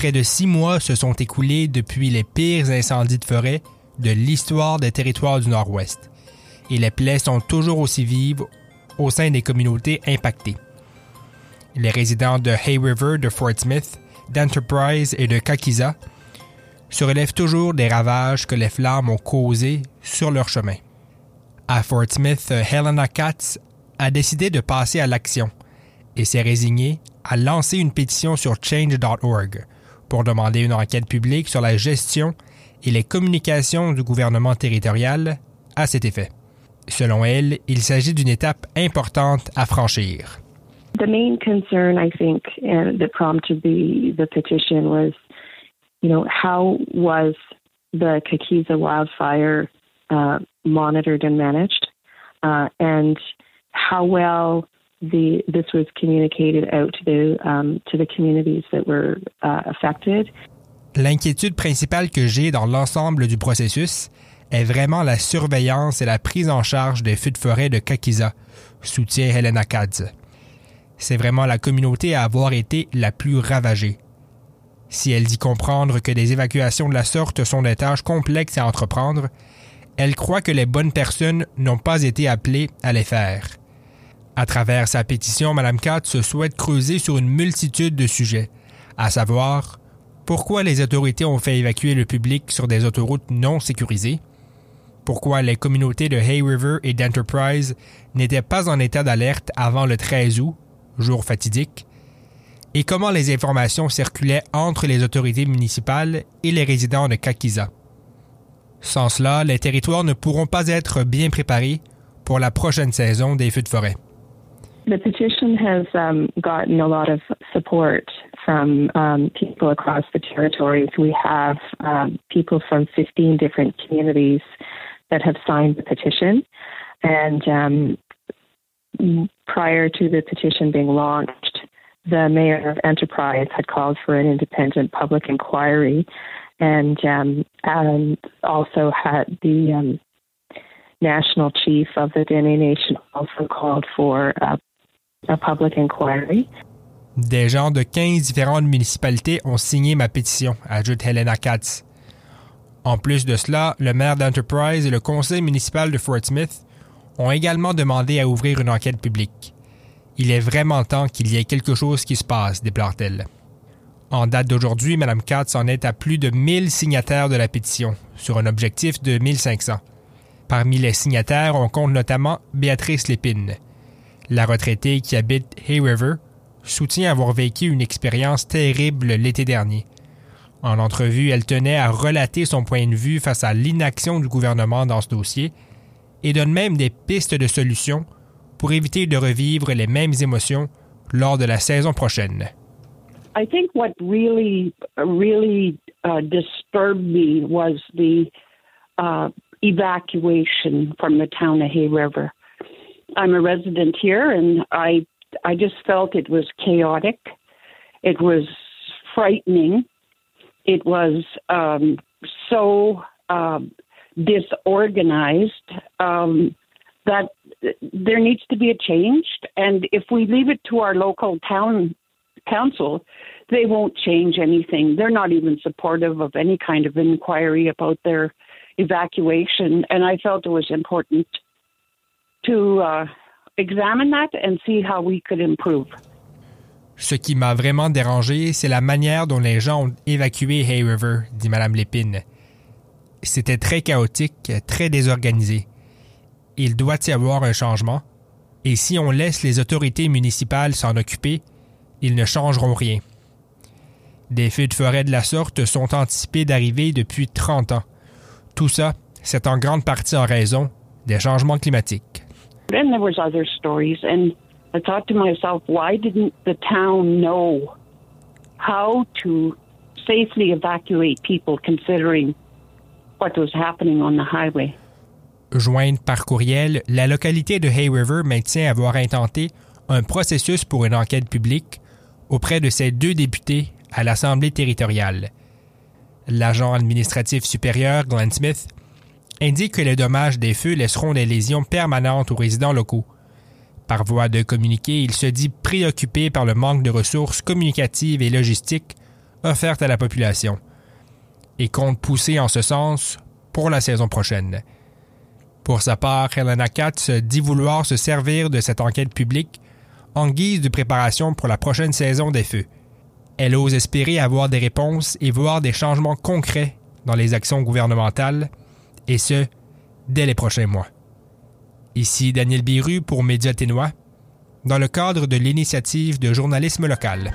près de six mois se sont écoulés depuis les pires incendies de forêt de l'histoire des territoires du Nord-Ouest. Et les plaies sont toujours aussi vives au sein des communautés impactées. Les résidents de Hay River, de Fort Smith, d'Enterprise et de Kakiza se relèvent toujours des ravages que les flammes ont causés sur leur chemin. À Fort Smith, Helena Katz a décidé de passer à l'action et s'est résignée à lancer une pétition sur change.org pour demander une enquête publique sur la gestion et les communications du gouvernement territorial à cet effet. Selon elle, il s'agit d'une étape importante à franchir. The main concern, I think, uh, that prompted the, the petition was, you know, how was the Kakiza wildfire uh, monitored and managed, uh, and how well the this was communicated out to the um, to the communities that were uh, affected. L'inquiétude principale que j'ai dans l'ensemble du processus est vraiment la surveillance et la prise en charge des feux de forêt de Kakiza, soutient Helena Katz. C'est vraiment la communauté à avoir été la plus ravagée. Si elle dit comprendre que des évacuations de la sorte sont des tâches complexes à entreprendre, elle croit que les bonnes personnes n'ont pas été appelées à les faire. À travers sa pétition, Mme Katz se souhaite creuser sur une multitude de sujets, à savoir pourquoi les autorités ont fait évacuer le public sur des autoroutes non sécurisées, pourquoi les communautés de Hay River et d'Enterprise n'étaient pas en état d'alerte avant le 13 août, jour fatidique, et comment les informations circulaient entre les autorités municipales et les résidents de Kakiza. Sans cela, les territoires ne pourront pas être bien préparés pour la prochaine saison des feux de forêt. The petition has um, gotten a lot of support from um, people across the territories. We have um, people from 15 different communities that have signed the petition. And um, prior to the petition being launched, the mayor of Enterprise had called for an independent public inquiry and, um, also had the um, national chief of the Dene Nation also called for a, a public inquiry. Des gens de 15 différentes municipalités ont signé ma pétition, ajoute Helena Katz. En plus de cela, le maire d'Enterprise et le conseil municipal de Fort Smith ont également demandé à ouvrir une enquête publique. Il est vraiment temps qu'il y ait quelque chose qui se passe, déplore-t-elle. En date d'aujourd'hui, Mme Katz en est à plus de 1000 signataires de la pétition, sur un objectif de 1500. Parmi les signataires, on compte notamment Béatrice Lépine. La retraitée qui habite Hay River soutient avoir vécu une expérience terrible l'été dernier. En entrevue, elle tenait à relater son point de vue face à l'inaction du gouvernement dans ce dossier et donne même des pistes de solutions pour éviter de revivre les mêmes émotions lors de la saison prochaine. I think what really, really uh, disturbed me was the uh, evacuation from the town of Hay River. I'm a resident here, and I, I just felt it was chaotic. It was frightening. It was um, so um, disorganized um, that there needs to be a change. And if we leave it to our local town council, they won't change anything. They're not even supportive of any kind of inquiry about their evacuation. And I felt it was important to uh, examine that and see how we could improve. Ce qui m'a vraiment dérangé, c'est la manière dont les gens ont évacué Hay River, dit Mme Lépine. C'était très chaotique, très désorganisé. Il doit y avoir un changement, et si on laisse les autorités municipales s'en occuper, ils ne changeront rien. Des feux de forêt de la sorte sont anticipés d'arriver depuis 30 ans. Tout ça, c'est en grande partie en raison des changements climatiques. Then there was other stories, and I thought to myself, why didn't the town know how to safely evacuate people considering what was happening on the highway? Jointe par courriel, la localité de Hay River maintient avoir intenté un processus pour une enquête publique auprès de ses deux députés à l'Assemblée territoriale. L'agent administratif supérieur, Glenn Smith, indique que les dommages des feux laisseront des lésions permanentes aux résidents locaux. Par voie de communiqué, il se dit préoccupé par le manque de ressources communicatives et logistiques offertes à la population et compte pousser en ce sens pour la saison prochaine. Pour sa part, Helena Katz dit vouloir se servir de cette enquête publique en guise de préparation pour la prochaine saison des feux. Elle ose espérer avoir des réponses et voir des changements concrets dans les actions gouvernementales, et ce, dès les prochains mois. Ici Daniel Biru pour Média Ténois, dans le cadre de l'initiative de journalisme local.